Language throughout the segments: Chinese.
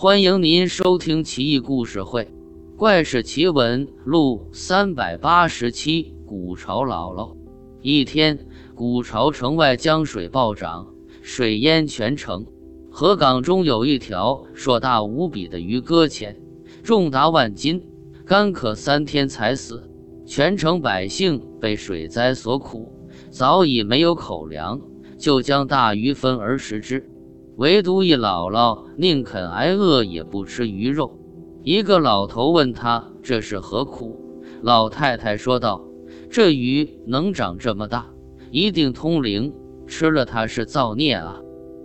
欢迎您收听《奇异故事会·怪事奇闻录》三百八十七。古朝姥姥。一天，古朝城外江水暴涨，水淹全城。河港中有一条硕大无比的鱼搁浅，重达万斤，干渴三天才死。全城百姓被水灾所苦，早已没有口粮，就将大鱼分而食之。唯独一姥姥宁肯挨饿也不吃鱼肉。一个老头问他这是何苦，老太太说道：“这鱼能长这么大，一定通灵，吃了它是造孽啊。”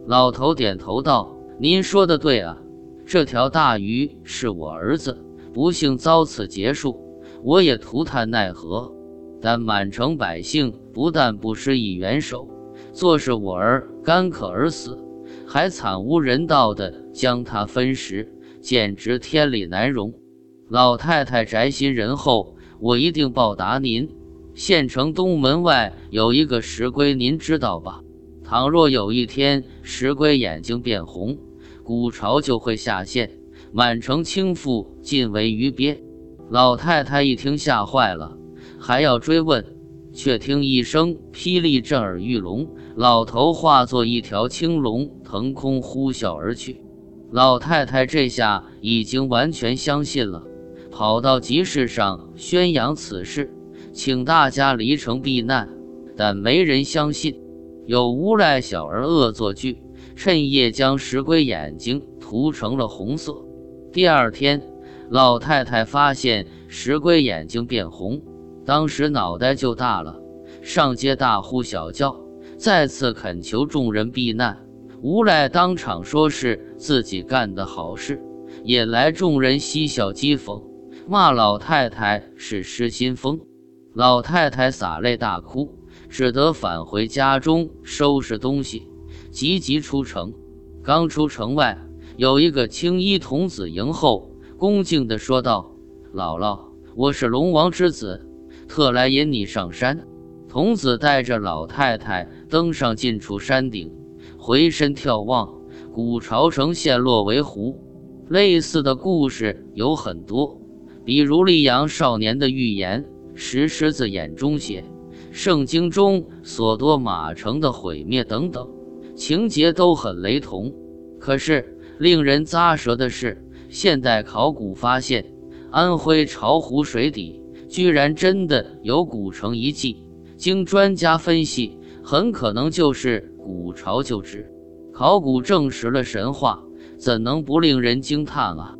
老头点头道：“您说的对啊，这条大鱼是我儿子，不幸遭此劫数，我也涂炭奈何。但满城百姓不但不施以援手，做是我儿干渴而死。”还惨无人道的将他分食，简直天理难容。老太太宅心仁厚，我一定报答您。县城东门外有一个石龟，您知道吧？倘若有一天石龟眼睛变红，古朝就会下线，满城倾覆，尽为鱼鳖。老太太一听吓坏了，还要追问。却听一声霹雳震耳欲聋，老头化作一条青龙腾空呼啸而去。老太太这下已经完全相信了，跑到集市上宣扬此事，请大家离城避难。但没人相信，有无赖小儿恶作剧，趁夜将石龟眼睛涂成了红色。第二天，老太太发现石龟眼睛变红。当时脑袋就大了，上街大呼小叫，再次恳求众人避难。无赖当场说是自己干的好事，引来众人嬉笑讥讽，骂老太太是失心疯。老太太洒泪大哭，只得返回家中收拾东西，急急出城。刚出城外，有一个青衣童子迎候，恭敬地说道：“姥姥，我是龙王之子。”特来引你上山，童子带着老太太登上近处山顶，回身眺望，古朝城陷落为湖。类似的故事有很多，比如溧阳少年的预言、石狮子眼中血、圣经中所多玛城的毁灭等等，情节都很雷同。可是令人咂舌的是，现代考古发现安徽巢湖水底。居然真的有古城遗迹，经专家分析，很可能就是古朝旧址。考古证实了神话，怎能不令人惊叹啊？